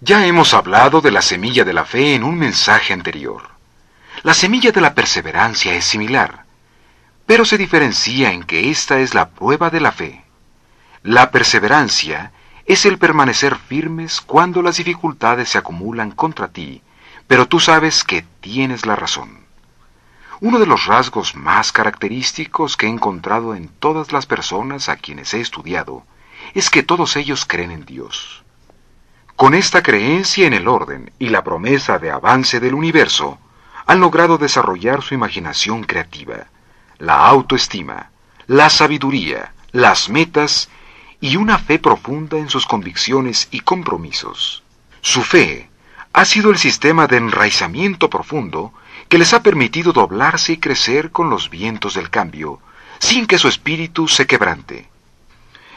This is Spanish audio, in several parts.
Ya hemos hablado de la semilla de la fe en un mensaje anterior. La semilla de la perseverancia es similar, pero se diferencia en que esta es la prueba de la fe. La perseverancia es el permanecer firmes cuando las dificultades se acumulan contra ti, pero tú sabes que tienes la razón. Uno de los rasgos más característicos que he encontrado en todas las personas a quienes he estudiado es que todos ellos creen en Dios. Con esta creencia en el orden y la promesa de avance del universo, han logrado desarrollar su imaginación creativa, la autoestima, la sabiduría, las metas y una fe profunda en sus convicciones y compromisos. Su fe ha sido el sistema de enraizamiento profundo que les ha permitido doblarse y crecer con los vientos del cambio, sin que su espíritu se quebrante.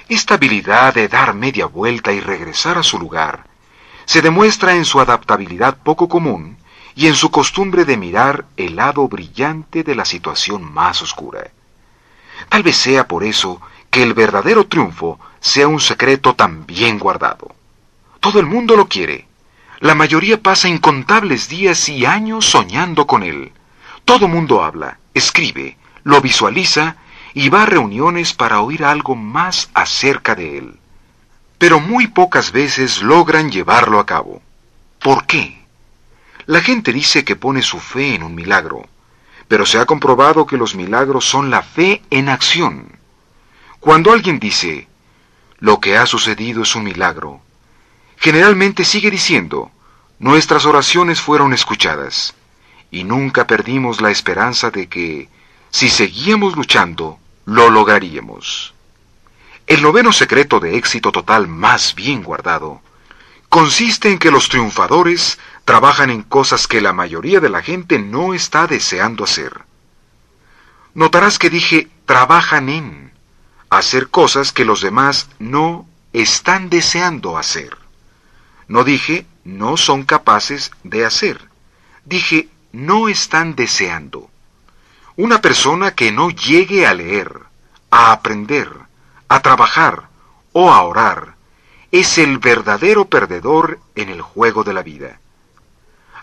Esta habilidad de dar media vuelta y regresar a su lugar se demuestra en su adaptabilidad poco común y en su costumbre de mirar el lado brillante de la situación más oscura. Tal vez sea por eso que el verdadero triunfo sea un secreto tan bien guardado. Todo el mundo lo quiere. La mayoría pasa incontables días y años soñando con él. Todo mundo habla, escribe, lo visualiza y va a reuniones para oír algo más acerca de él pero muy pocas veces logran llevarlo a cabo. ¿Por qué? La gente dice que pone su fe en un milagro, pero se ha comprobado que los milagros son la fe en acción. Cuando alguien dice, lo que ha sucedido es un milagro, generalmente sigue diciendo, nuestras oraciones fueron escuchadas, y nunca perdimos la esperanza de que, si seguíamos luchando, lo lograríamos. El noveno secreto de éxito total más bien guardado consiste en que los triunfadores trabajan en cosas que la mayoría de la gente no está deseando hacer. Notarás que dije trabajan en hacer cosas que los demás no están deseando hacer. No dije no son capaces de hacer. Dije no están deseando. Una persona que no llegue a leer, a aprender, a trabajar o a orar, es el verdadero perdedor en el juego de la vida.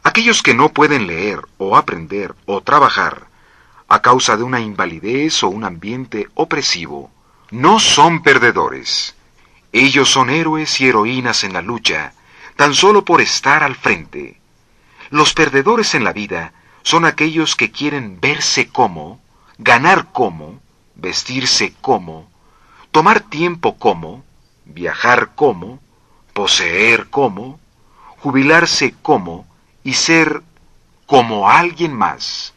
Aquellos que no pueden leer o aprender o trabajar a causa de una invalidez o un ambiente opresivo, no son perdedores. Ellos son héroes y heroínas en la lucha, tan solo por estar al frente. Los perdedores en la vida son aquellos que quieren verse como, ganar como, vestirse como, tomar tiempo como, viajar como, poseer como, jubilarse como y ser como alguien más.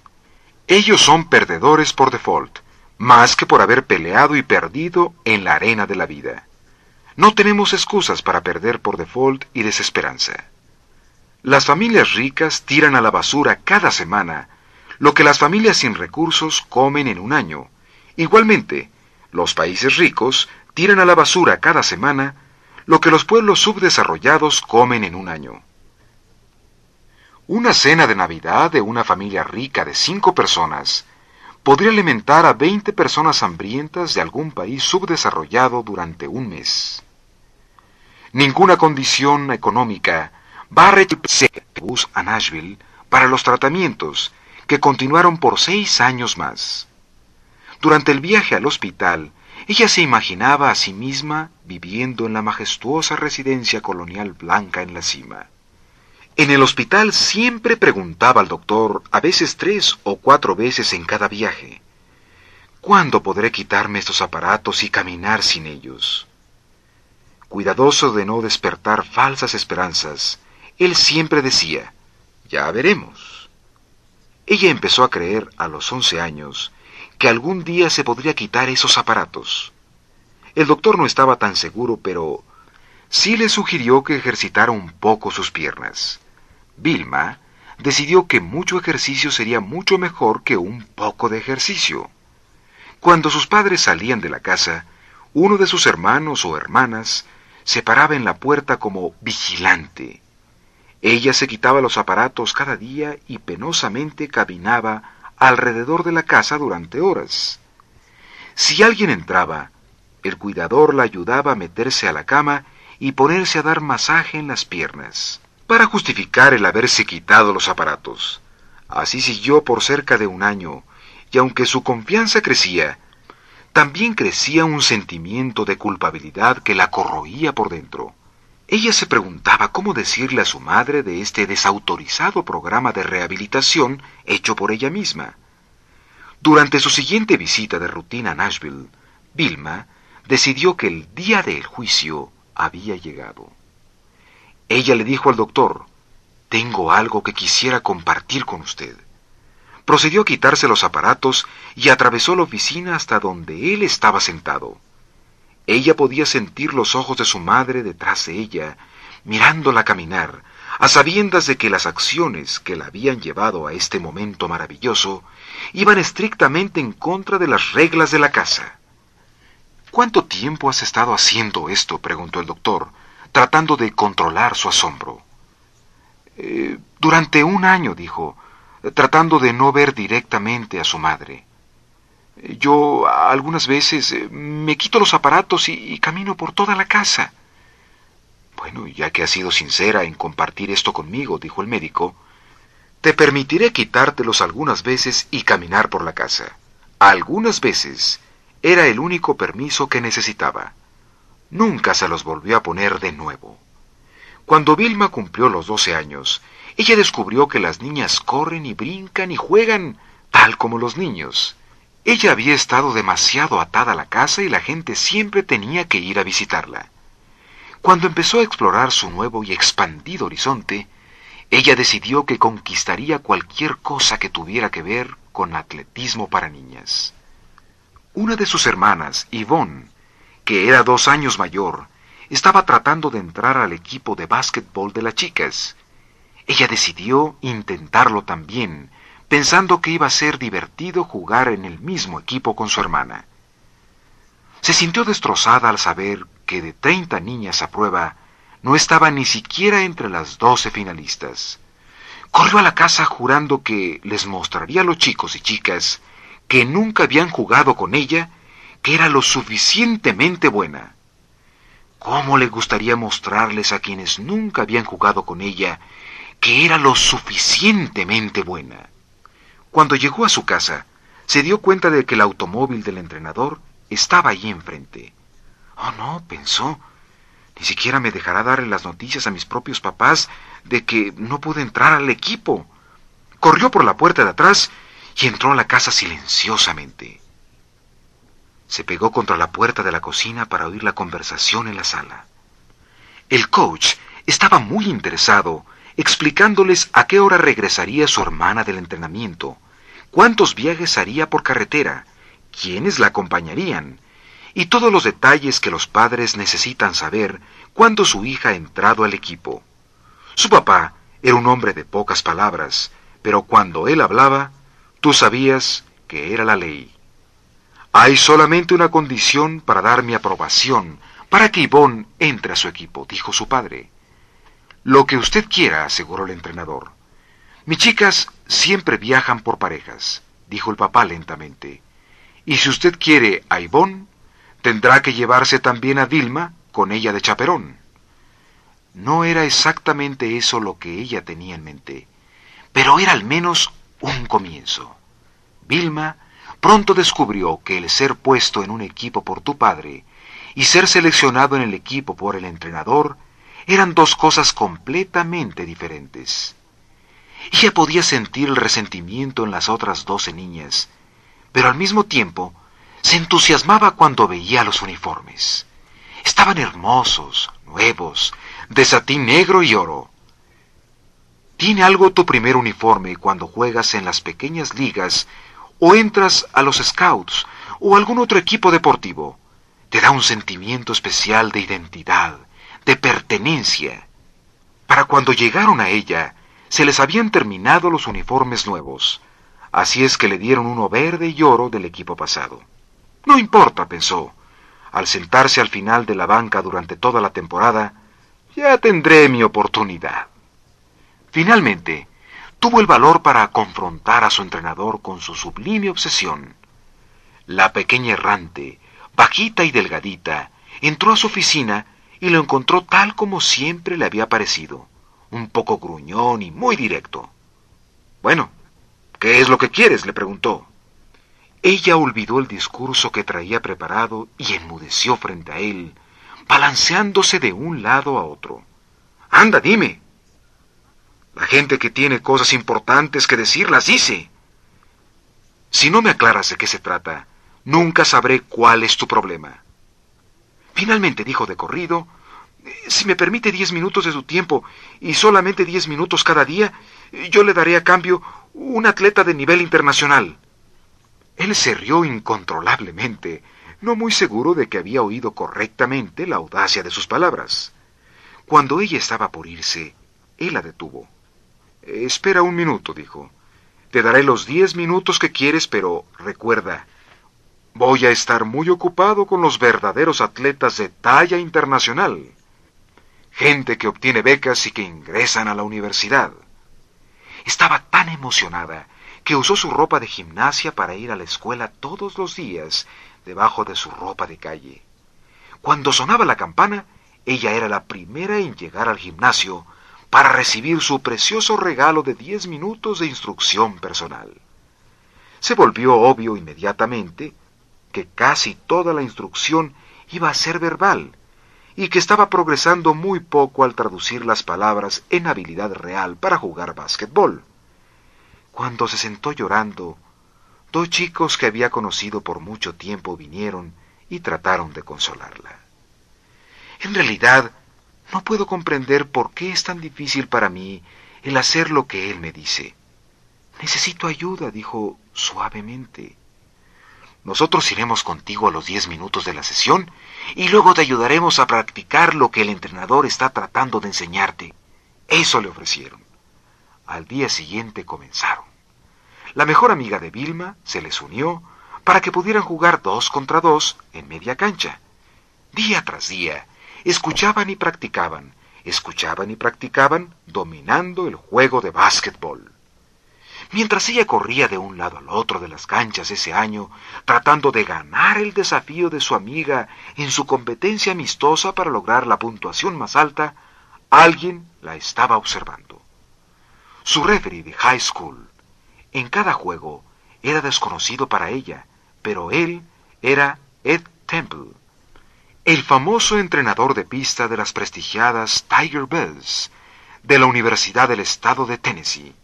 Ellos son perdedores por default, más que por haber peleado y perdido en la arena de la vida. No tenemos excusas para perder por default y desesperanza. Las familias ricas tiran a la basura cada semana lo que las familias sin recursos comen en un año. Igualmente, los países ricos tiran a la basura cada semana lo que los pueblos subdesarrollados comen en un año. Una cena de Navidad de una familia rica de cinco personas podría alimentar a veinte personas hambrientas de algún país subdesarrollado durante un mes. Ninguna condición económica va a bus a Nashville para los tratamientos que continuaron por seis años más. Durante el viaje al hospital, ella se imaginaba a sí misma viviendo en la majestuosa residencia colonial blanca en la cima. En el hospital siempre preguntaba al doctor, a veces tres o cuatro veces en cada viaje, ¿cuándo podré quitarme estos aparatos y caminar sin ellos? Cuidadoso de no despertar falsas esperanzas, él siempre decía, ya veremos. Ella empezó a creer a los once años que algún día se podría quitar esos aparatos. El doctor no estaba tan seguro, pero sí le sugirió que ejercitara un poco sus piernas. Vilma decidió que mucho ejercicio sería mucho mejor que un poco de ejercicio. Cuando sus padres salían de la casa, uno de sus hermanos o hermanas se paraba en la puerta como vigilante. Ella se quitaba los aparatos cada día y penosamente caminaba alrededor de la casa durante horas. Si alguien entraba, el cuidador la ayudaba a meterse a la cama y ponerse a dar masaje en las piernas, para justificar el haberse quitado los aparatos. Así siguió por cerca de un año, y aunque su confianza crecía, también crecía un sentimiento de culpabilidad que la corroía por dentro. Ella se preguntaba cómo decirle a su madre de este desautorizado programa de rehabilitación hecho por ella misma. Durante su siguiente visita de rutina a Nashville, Vilma decidió que el día del juicio había llegado. Ella le dijo al doctor, tengo algo que quisiera compartir con usted. Procedió a quitarse los aparatos y atravesó la oficina hasta donde él estaba sentado. Ella podía sentir los ojos de su madre detrás de ella, mirándola caminar, a sabiendas de que las acciones que la habían llevado a este momento maravilloso iban estrictamente en contra de las reglas de la casa. ¿Cuánto tiempo has estado haciendo esto? preguntó el doctor, tratando de controlar su asombro. Eh, durante un año, dijo, tratando de no ver directamente a su madre. Yo algunas veces eh, me quito los aparatos y, camino por toda la casa. Bueno, ya que has sido sincera en compartir esto conmigo, dijo el médico, te permitiré quitártelos algunas veces y caminar por la casa. Algunas veces era el único permiso que necesitaba. Nunca se los volvió a poner de nuevo. Cuando Vilma cumplió los doce años, ella descubrió que las niñas corren y brincan y juegan tal como los niños. Ella había estado demasiado atada a la casa y la gente siempre tenía que ir a visitarla. Cuando empezó a explorar su nuevo y expandido horizonte, ella decidió que conquistaría cualquier cosa que tuviera que ver con atletismo para niñas. Una de sus hermanas, Yvonne, que era dos años mayor, estaba tratando de entrar al equipo de básquetbol de las chicas. Ella decidió intentarlo también, pensando que iba a ser divertido jugar en el mismo equipo con su hermana. Se sintió destrozada al saber que de treinta niñas a prueba no estaba ni siquiera entre las doce finalistas. Corrió a la casa jurando que les mostraría a los chicos y chicas que nunca habían jugado con ella que era lo suficientemente buena. ¿Cómo le gustaría mostrarles a quienes nunca habían jugado con ella que era lo suficientemente buena? Cuando llegó a su casa, se dio cuenta de que el automóvil del entrenador estaba allí enfrente. Oh, no, pensó. Ni siquiera me dejará darle las noticias a mis propios papás de que no pude entrar al equipo. Corrió por la puerta de atrás y entró a la casa silenciosamente. Se pegó contra la puerta de la cocina para oír la conversación en la sala. El coach estaba muy interesado explicándoles a qué hora regresaría su hermana del entrenamiento, cuántos viajes haría por carretera, quiénes la acompañarían, y todos los detalles que los padres necesitan saber cuando su hija ha entrado al equipo. Su papá era un hombre de pocas palabras, pero cuando él hablaba, tú sabías que era la ley. Hay solamente una condición para dar mi aprobación para que Ivonne entre a su equipo, dijo su padre. Lo que usted quiera, aseguró el entrenador. Mis chicas siempre viajan por parejas, dijo el papá lentamente. Y si usted quiere a Ivonne, tendrá que llevarse también a Dilma con ella de chaperón. No era exactamente eso lo que ella tenía en mente, pero era al menos un comienzo. Vilma pronto descubrió que el ser puesto en un equipo por tu padre y ser seleccionado en el equipo por el entrenador eran dos cosas completamente diferentes. Ella podía sentir el resentimiento en las otras doce niñas, pero al mismo tiempo se entusiasmaba cuando veía los uniformes. Estaban hermosos, nuevos, de satín negro y oro. Tiene algo tu primer uniforme cuando juegas en las pequeñas ligas o entras a los scouts o algún otro equipo deportivo. Te da un sentimiento especial de identidad, de pertenencia. Para cuando llegaron a ella, se les habían terminado los uniformes nuevos, así es que le dieron uno verde y oro del equipo pasado. No importa, pensó. Al sentarse al final de la banca durante toda la temporada, ya tendré mi oportunidad. Finalmente, tuvo el valor para confrontar a su entrenador con su sublime obsesión. La pequeña errante, bajita y delgadita, entró a su oficina y lo encontró tal como siempre le había parecido, un poco gruñón y muy directo. Bueno, ¿qué es lo que quieres? le preguntó. Ella olvidó el discurso que traía preparado y enmudeció frente a él, balanceándose de un lado a otro. Anda, dime. La gente que tiene cosas importantes que decir las dice. Si no me aclaras de qué se trata, nunca sabré cuál es tu problema. Finalmente dijo de corrido, si me permite diez minutos de su tiempo y solamente diez minutos cada día, yo le daré a cambio un atleta de nivel internacional. Él se rió incontrolablemente, no muy seguro de que había oído correctamente la audacia de sus palabras. Cuando ella estaba por irse, él la detuvo. Espera un minuto, dijo. Te daré los diez minutos que quieres, pero recuerda, voy a estar muy ocupado con los verdaderos atletas de talla internacional. Gente que obtiene becas y que ingresan a la universidad. Estaba tan emocionada que usó su ropa de gimnasia para ir a la escuela todos los días debajo de su ropa de calle. Cuando sonaba la campana, ella era la primera en llegar al gimnasio para recibir su precioso regalo de diez minutos de instrucción personal. Se volvió obvio inmediatamente que casi toda la instrucción iba a ser verbal y que estaba progresando muy poco al traducir las palabras en habilidad real para jugar básquetbol. Cuando se sentó llorando, dos chicos que había conocido por mucho tiempo vinieron y trataron de consolarla. En realidad, no puedo comprender por qué es tan difícil para mí el hacer lo que él me dice. Necesito ayuda, dijo suavemente. Nosotros iremos contigo a los diez minutos de la sesión y luego te ayudaremos a practicar lo que el entrenador está tratando de enseñarte. Eso le ofrecieron. Al día siguiente comenzaron. La mejor amiga de Vilma se les unió para que pudieran jugar dos contra dos en media cancha. Día tras día, escuchaban y practicaban, escuchaban y practicaban, dominando el juego de básquetbol. Mientras ella corría de un lado al otro de las canchas ese año, tratando de ganar el desafío de su amiga en su competencia amistosa para lograr la puntuación más alta, alguien la estaba observando. Su referee de high school en cada juego era desconocido para ella, pero él era Ed Temple, el famoso entrenador de pista de las prestigiadas Tiger Bells de la Universidad del Estado de Tennessee.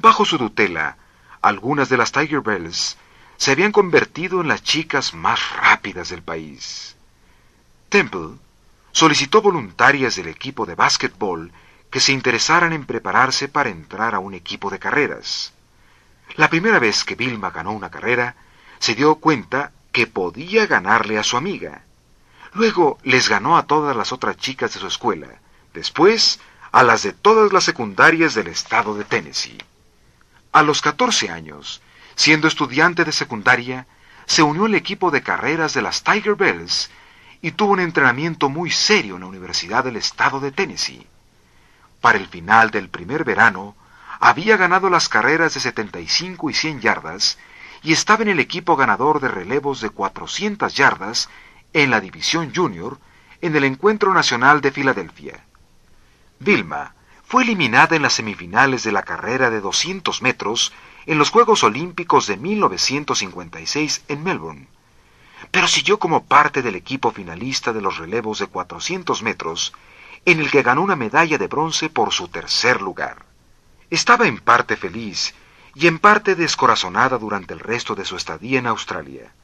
Bajo su tutela, algunas de las Tiger Bells se habían convertido en las chicas más rápidas del país. Temple solicitó voluntarias del equipo de básquetbol que se interesaran en prepararse para entrar a un equipo de carreras. La primera vez que Vilma ganó una carrera, se dio cuenta que podía ganarle a su amiga. Luego les ganó a todas las otras chicas de su escuela, después a las de todas las secundarias del estado de Tennessee. A los 14 años, siendo estudiante de secundaria, se unió al equipo de carreras de las Tiger Bells y tuvo un entrenamiento muy serio en la Universidad del Estado de Tennessee. Para el final del primer verano, había ganado las carreras de 75 y 100 yardas y estaba en el equipo ganador de relevos de 400 yardas en la división junior en el Encuentro Nacional de Filadelfia. Vilma fue eliminada en las semifinales de la carrera de 200 metros en los Juegos Olímpicos de 1956 en Melbourne, pero siguió como parte del equipo finalista de los relevos de 400 metros en el que ganó una medalla de bronce por su tercer lugar. Estaba en parte feliz y en parte descorazonada durante el resto de su estadía en Australia.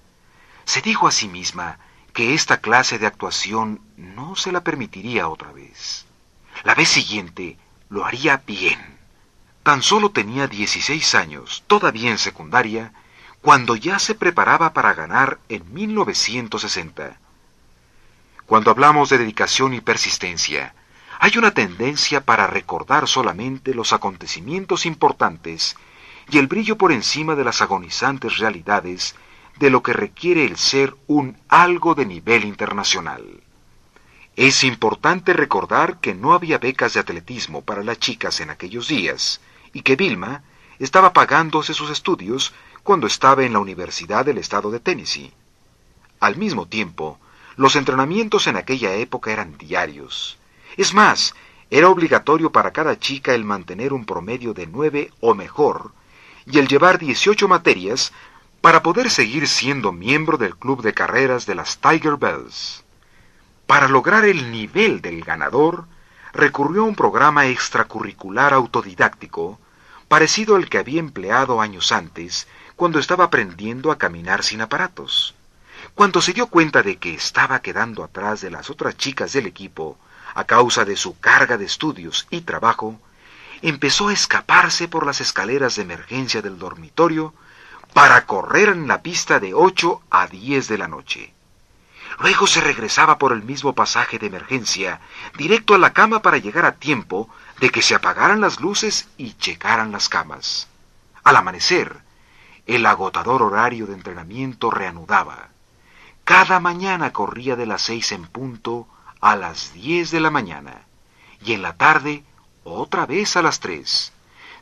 Se dijo a sí misma que esta clase de actuación no se la permitiría otra vez. La vez siguiente lo haría bien. Tan solo tenía 16 años, todavía en secundaria, cuando ya se preparaba para ganar en 1960. Cuando hablamos de dedicación y persistencia, hay una tendencia para recordar solamente los acontecimientos importantes y el brillo por encima de las agonizantes realidades de lo que requiere el ser un algo de nivel internacional. Es importante recordar que no había becas de atletismo para las chicas en aquellos días y que Vilma estaba pagándose sus estudios cuando estaba en la Universidad del Estado de Tennessee. Al mismo tiempo, los entrenamientos en aquella época eran diarios. Es más, era obligatorio para cada chica el mantener un promedio de nueve o mejor y el llevar 18 materias para poder seguir siendo miembro del club de carreras de las Tiger Bells. Para lograr el nivel del ganador, recurrió a un programa extracurricular autodidáctico, parecido al que había empleado años antes, cuando estaba aprendiendo a caminar sin aparatos. Cuando se dio cuenta de que estaba quedando atrás de las otras chicas del equipo, a causa de su carga de estudios y trabajo, empezó a escaparse por las escaleras de emergencia del dormitorio para correr en la pista de 8 a 10 de la noche. Luego se regresaba por el mismo pasaje de emergencia, directo a la cama para llegar a tiempo de que se apagaran las luces y checaran las camas. Al amanecer, el agotador horario de entrenamiento reanudaba. Cada mañana corría de las seis en punto a las diez de la mañana y en la tarde otra vez a las tres.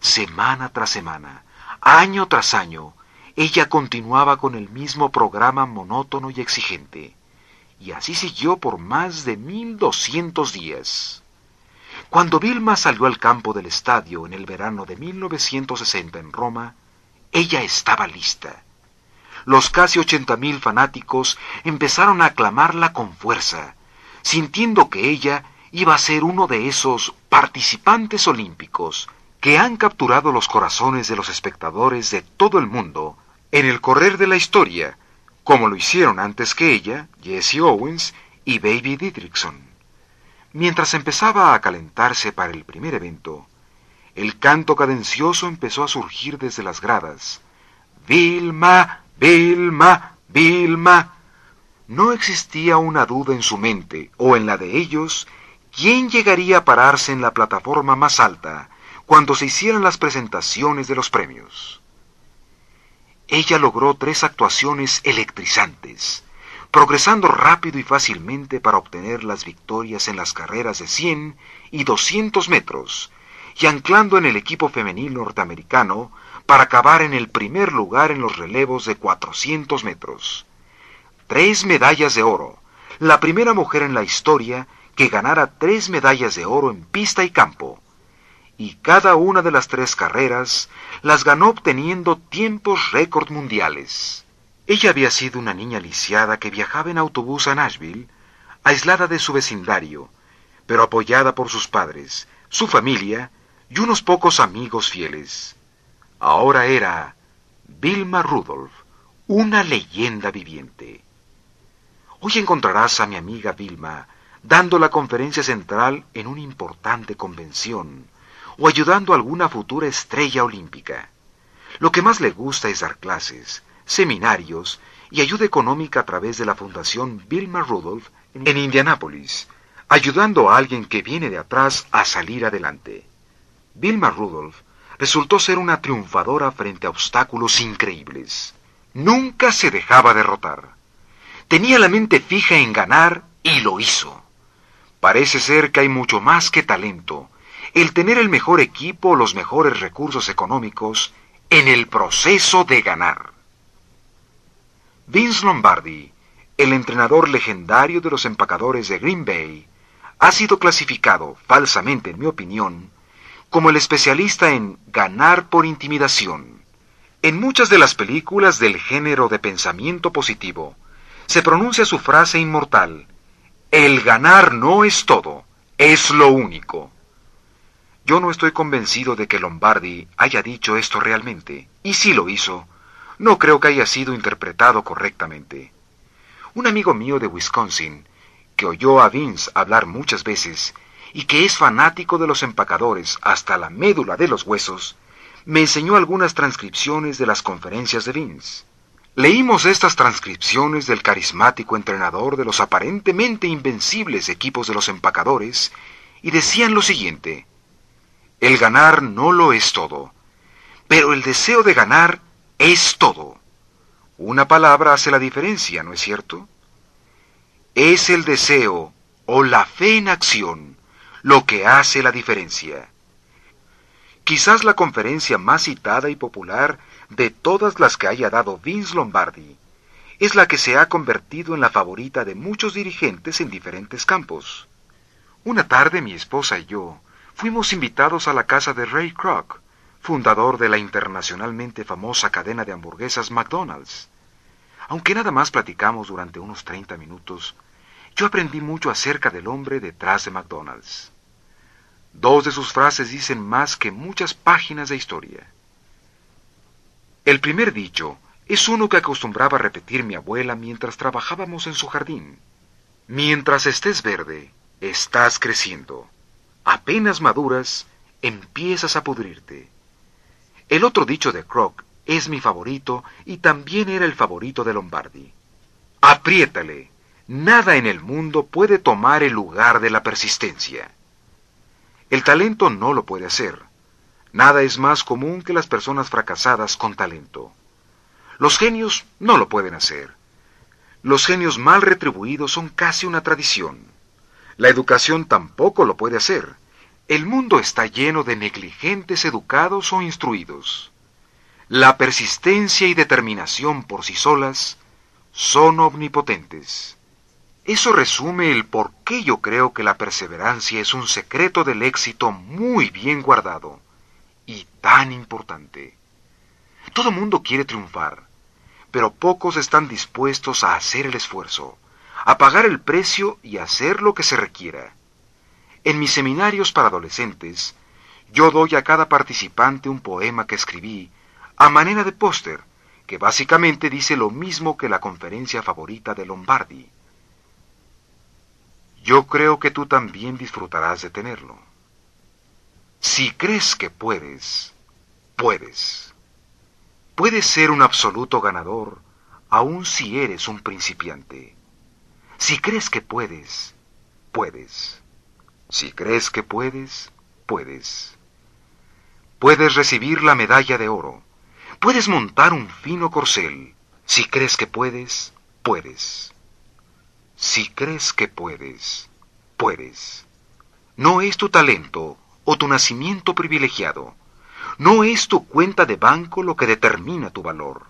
Semana tras semana, año tras año, ella continuaba con el mismo programa monótono y exigente. Y así siguió por más de mil doscientos días. Cuando Vilma salió al campo del estadio en el verano de 1960 en Roma, ella estaba lista. Los casi ochenta mil fanáticos empezaron a aclamarla con fuerza, sintiendo que ella iba a ser uno de esos participantes olímpicos que han capturado los corazones de los espectadores de todo el mundo en el correr de la historia, como lo hicieron antes que ella Jesse Owens y Baby Didrikson. Mientras empezaba a calentarse para el primer evento, el canto cadencioso empezó a surgir desde las gradas. Vilma, Vilma, Vilma. No existía una duda en su mente o en la de ellos quién llegaría a pararse en la plataforma más alta cuando se hicieran las presentaciones de los premios. Ella logró tres actuaciones electrizantes, progresando rápido y fácilmente para obtener las victorias en las carreras de 100 y 200 metros, y anclando en el equipo femenil norteamericano para acabar en el primer lugar en los relevos de 400 metros. Tres medallas de oro, la primera mujer en la historia que ganara tres medallas de oro en pista y campo. Y cada una de las tres carreras las ganó obteniendo tiempos récord mundiales. Ella había sido una niña lisiada que viajaba en autobús a Nashville, aislada de su vecindario, pero apoyada por sus padres, su familia y unos pocos amigos fieles. Ahora era Vilma Rudolph, una leyenda viviente. Hoy encontrarás a mi amiga Vilma dando la conferencia central en una importante convención o ayudando a alguna futura estrella olímpica. Lo que más le gusta es dar clases, seminarios y ayuda económica a través de la Fundación Vilma Rudolph en Indianápolis, ayudando a alguien que viene de atrás a salir adelante. Vilma Rudolph resultó ser una triunfadora frente a obstáculos increíbles. Nunca se dejaba derrotar. Tenía la mente fija en ganar y lo hizo. Parece ser que hay mucho más que talento, el tener el mejor equipo los mejores recursos económicos en el proceso de ganar. Vince Lombardi, el entrenador legendario de los empacadores de Green Bay, ha sido clasificado, falsamente en mi opinión, como el especialista en ganar por intimidación. En muchas de las películas del género de pensamiento positivo, se pronuncia su frase inmortal, el ganar no es todo, es lo único. Yo no estoy convencido de que Lombardi haya dicho esto realmente, y si lo hizo, no creo que haya sido interpretado correctamente. Un amigo mío de Wisconsin, que oyó a Vince hablar muchas veces, y que es fanático de los empacadores hasta la médula de los huesos, me enseñó algunas transcripciones de las conferencias de Vince. Leímos estas transcripciones del carismático entrenador de los aparentemente invencibles equipos de los empacadores y decían lo siguiente, el ganar no lo es todo, pero el deseo de ganar es todo. Una palabra hace la diferencia, ¿no es cierto? Es el deseo o la fe en acción lo que hace la diferencia. Quizás la conferencia más citada y popular de todas las que haya dado Vince Lombardi, es la que se ha convertido en la favorita de muchos dirigentes en diferentes campos. Una tarde mi esposa y yo fuimos invitados a la casa de Ray Kroc, fundador de la internacionalmente famosa cadena de hamburguesas McDonald's. Aunque nada más platicamos durante unos 30 minutos, yo aprendí mucho acerca del hombre detrás de McDonald's. Dos de sus frases dicen más que muchas páginas de historia. El primer dicho es uno que acostumbraba repetir mi abuela mientras trabajábamos en su jardín. Mientras estés verde, estás creciendo. Apenas maduras, empiezas a pudrirte. El otro dicho de Croc es mi favorito y también era el favorito de Lombardi. Apriétale. Nada en el mundo puede tomar el lugar de la persistencia. El talento no lo puede hacer. Nada es más común que las personas fracasadas con talento. Los genios no lo pueden hacer. Los genios mal retribuidos son casi una tradición. La educación tampoco lo puede hacer. El mundo está lleno de negligentes educados o instruidos. La persistencia y determinación por sí solas son omnipotentes. Eso resume el por qué yo creo que la perseverancia es un secreto del éxito muy bien guardado y tan importante. Todo mundo quiere triunfar, pero pocos están dispuestos a hacer el esfuerzo, a pagar el precio y hacer lo que se requiera. En mis seminarios para adolescentes, yo doy a cada participante un poema que escribí a manera de póster, que básicamente dice lo mismo que la conferencia favorita de Lombardi. Yo creo que tú también disfrutarás de tenerlo. Si crees que puedes, puedes. Puedes ser un absoluto ganador, aun si eres un principiante. Si crees que puedes, puedes. Si crees que puedes, puedes. Puedes recibir la medalla de oro. Puedes montar un fino corcel. Si crees que puedes, puedes. Si crees que puedes, puedes. No es tu talento o tu nacimiento privilegiado. No es tu cuenta de banco lo que determina tu valor,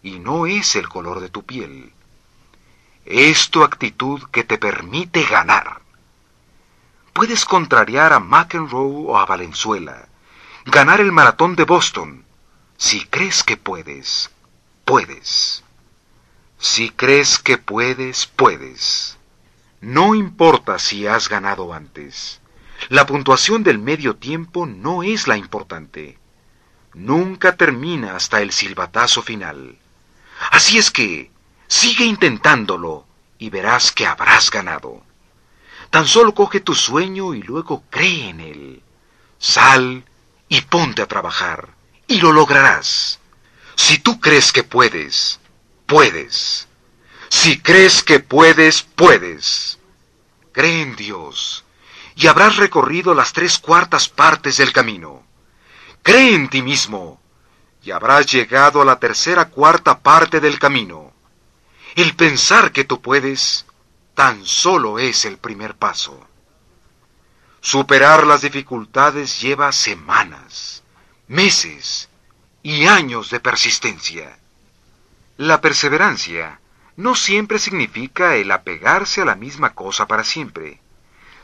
y no es el color de tu piel. Es tu actitud que te permite ganar. Puedes contrariar a McEnroe o a Valenzuela, ganar el maratón de Boston. Si crees que puedes, puedes. Si crees que puedes, puedes. No importa si has ganado antes. La puntuación del medio tiempo no es la importante. Nunca termina hasta el silbatazo final. Así es que, sigue intentándolo y verás que habrás ganado. Tan solo coge tu sueño y luego cree en él. Sal y ponte a trabajar, y lo lograrás. Si tú crees que puedes, puedes. Si crees que puedes, puedes. Cree en Dios y habrás recorrido las tres cuartas partes del camino. Cree en ti mismo y habrás llegado a la tercera cuarta parte del camino. El pensar que tú puedes tan solo es el primer paso. Superar las dificultades lleva semanas, meses y años de persistencia. La perseverancia no siempre significa el apegarse a la misma cosa para siempre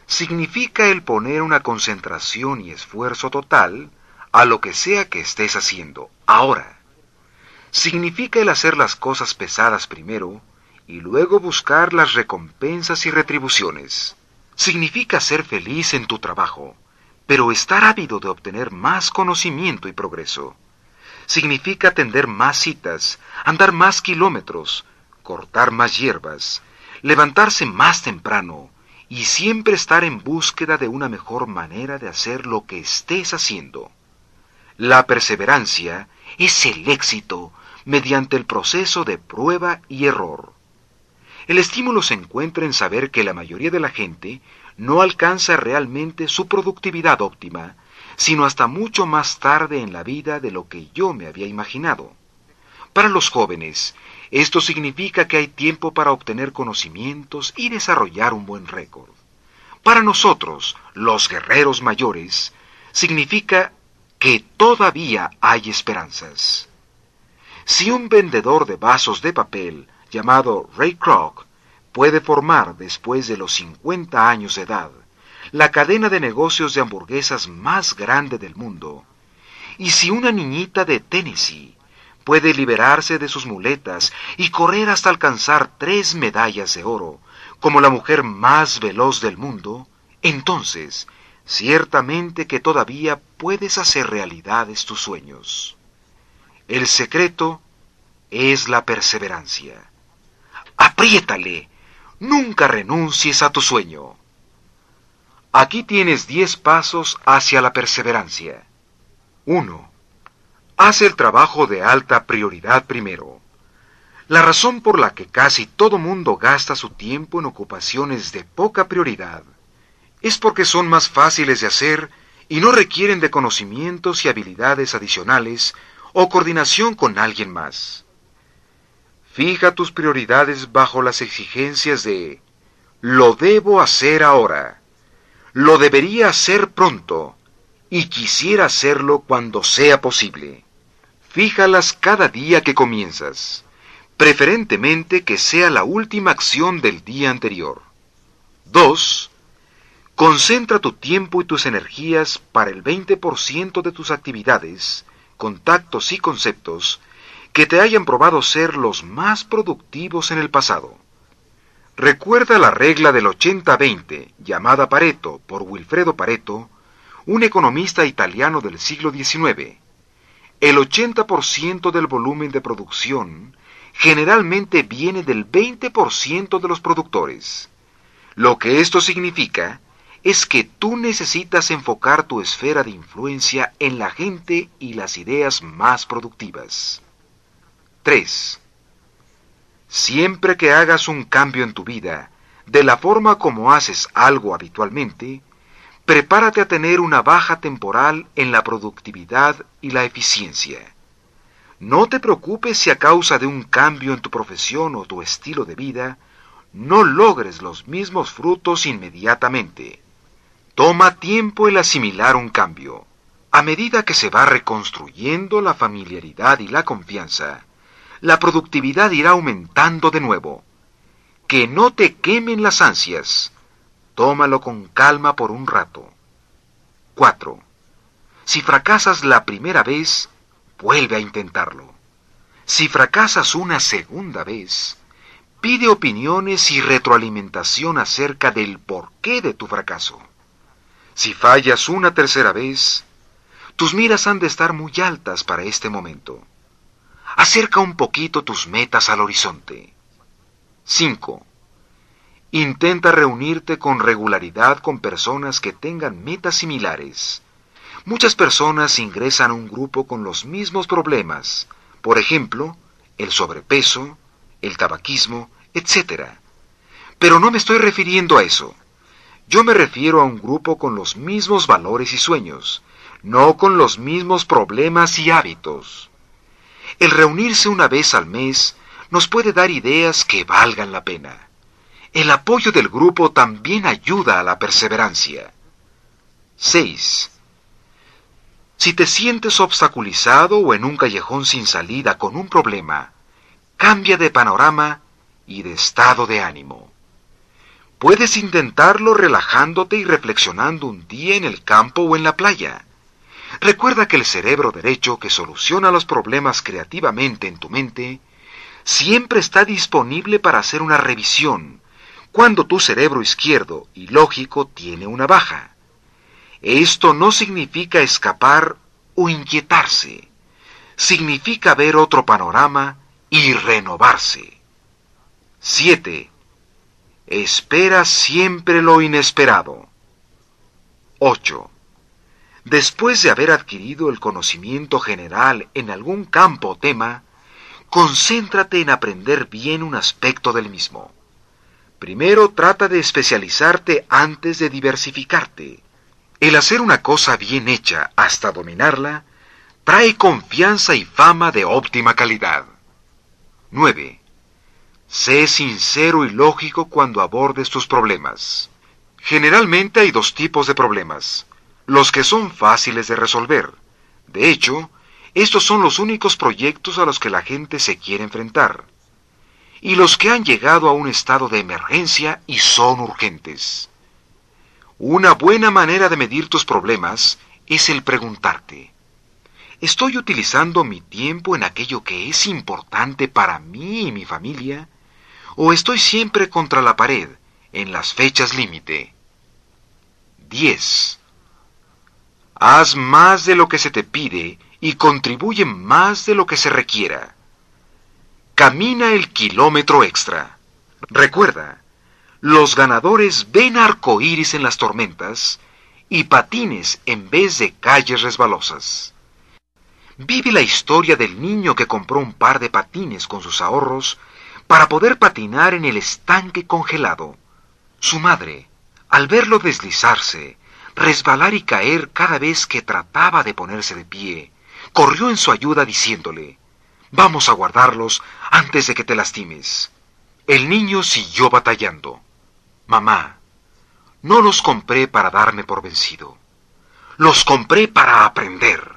significa el poner una concentración y esfuerzo total a lo que sea que estés haciendo ahora. Significa el hacer las cosas pesadas primero y luego buscar las recompensas y retribuciones. Significa ser feliz en tu trabajo, pero estar ávido de obtener más conocimiento y progreso. Significa atender más citas, andar más kilómetros, cortar más hierbas, levantarse más temprano, y siempre estar en búsqueda de una mejor manera de hacer lo que estés haciendo. La perseverancia es el éxito mediante el proceso de prueba y error. El estímulo se encuentra en saber que la mayoría de la gente no alcanza realmente su productividad óptima, sino hasta mucho más tarde en la vida de lo que yo me había imaginado. Para los jóvenes, esto significa que hay tiempo para obtener conocimientos y desarrollar un buen récord. Para nosotros, los guerreros mayores, significa que todavía hay esperanzas. Si un vendedor de vasos de papel llamado Ray Kroc puede formar, después de los 50 años de edad, la cadena de negocios de hamburguesas más grande del mundo, y si una niñita de Tennessee puede liberarse de sus muletas y correr hasta alcanzar tres medallas de oro, como la mujer más veloz del mundo, entonces, ciertamente que todavía puedes hacer realidades tus sueños. El secreto es la perseverancia. Apriétale, nunca renuncies a tu sueño. Aquí tienes diez pasos hacia la perseverancia. 1. Haz el trabajo de alta prioridad primero. La razón por la que casi todo mundo gasta su tiempo en ocupaciones de poca prioridad es porque son más fáciles de hacer y no requieren de conocimientos y habilidades adicionales o coordinación con alguien más. Fija tus prioridades bajo las exigencias de lo debo hacer ahora lo debería hacer pronto y quisiera hacerlo cuando sea posible. Fíjalas cada día que comienzas, preferentemente que sea la última acción del día anterior. 2. Concentra tu tiempo y tus energías para el 20% de tus actividades, contactos y conceptos que te hayan probado ser los más productivos en el pasado. Recuerda la regla del 80-20, llamada Pareto por Wilfredo Pareto, un economista italiano del siglo XIX. El 80% del volumen de producción generalmente viene del 20% de los productores. Lo que esto significa es que tú necesitas enfocar tu esfera de influencia en la gente y las ideas más productivas. 3. Siempre que hagas un cambio en tu vida, de la forma como haces algo habitualmente, prepárate a tener una baja temporal en la productividad y la eficiencia. No te preocupes si a causa de un cambio en tu profesión o tu estilo de vida, no logres los mismos frutos inmediatamente. Toma tiempo el asimilar un cambio. A medida que se va reconstruyendo la familiaridad y la confianza, la productividad irá aumentando de nuevo. Que no te quemen las ansias. Tómalo con calma por un rato. 4. Si fracasas la primera vez, vuelve a intentarlo. Si fracasas una segunda vez, pide opiniones y retroalimentación acerca del porqué de tu fracaso. Si fallas una tercera vez, tus miras han de estar muy altas para este momento. Acerca un poquito tus metas al horizonte. 5. Intenta reunirte con regularidad con personas que tengan metas similares. Muchas personas ingresan a un grupo con los mismos problemas, por ejemplo, el sobrepeso, el tabaquismo, etc. Pero no me estoy refiriendo a eso. Yo me refiero a un grupo con los mismos valores y sueños, no con los mismos problemas y hábitos. El reunirse una vez al mes nos puede dar ideas que valgan la pena. El apoyo del grupo también ayuda a la perseverancia. 6. Si te sientes obstaculizado o en un callejón sin salida con un problema, cambia de panorama y de estado de ánimo. Puedes intentarlo relajándote y reflexionando un día en el campo o en la playa. Recuerda que el cerebro derecho que soluciona los problemas creativamente en tu mente siempre está disponible para hacer una revisión cuando tu cerebro izquierdo y lógico tiene una baja. Esto no significa escapar o inquietarse, significa ver otro panorama y renovarse. 7. Espera siempre lo inesperado. 8. Después de haber adquirido el conocimiento general en algún campo o tema, concéntrate en aprender bien un aspecto del mismo. Primero trata de especializarte antes de diversificarte. El hacer una cosa bien hecha hasta dominarla trae confianza y fama de óptima calidad. 9. Sé sincero y lógico cuando abordes tus problemas. Generalmente hay dos tipos de problemas. Los que son fáciles de resolver. De hecho, estos son los únicos proyectos a los que la gente se quiere enfrentar y los que han llegado a un estado de emergencia y son urgentes. Una buena manera de medir tus problemas es el preguntarte, ¿estoy utilizando mi tiempo en aquello que es importante para mí y mi familia? ¿O estoy siempre contra la pared, en las fechas límite? 10. Haz más de lo que se te pide y contribuye más de lo que se requiera. Camina el kilómetro extra. Recuerda, los ganadores ven arcoíris en las tormentas y patines en vez de calles resbalosas. Vive la historia del niño que compró un par de patines con sus ahorros para poder patinar en el estanque congelado. Su madre, al verlo deslizarse, resbalar y caer cada vez que trataba de ponerse de pie, corrió en su ayuda diciéndole, Vamos a guardarlos antes de que te lastimes. El niño siguió batallando. Mamá, no los compré para darme por vencido. Los compré para aprender.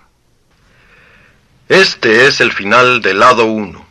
Este es el final del lado 1.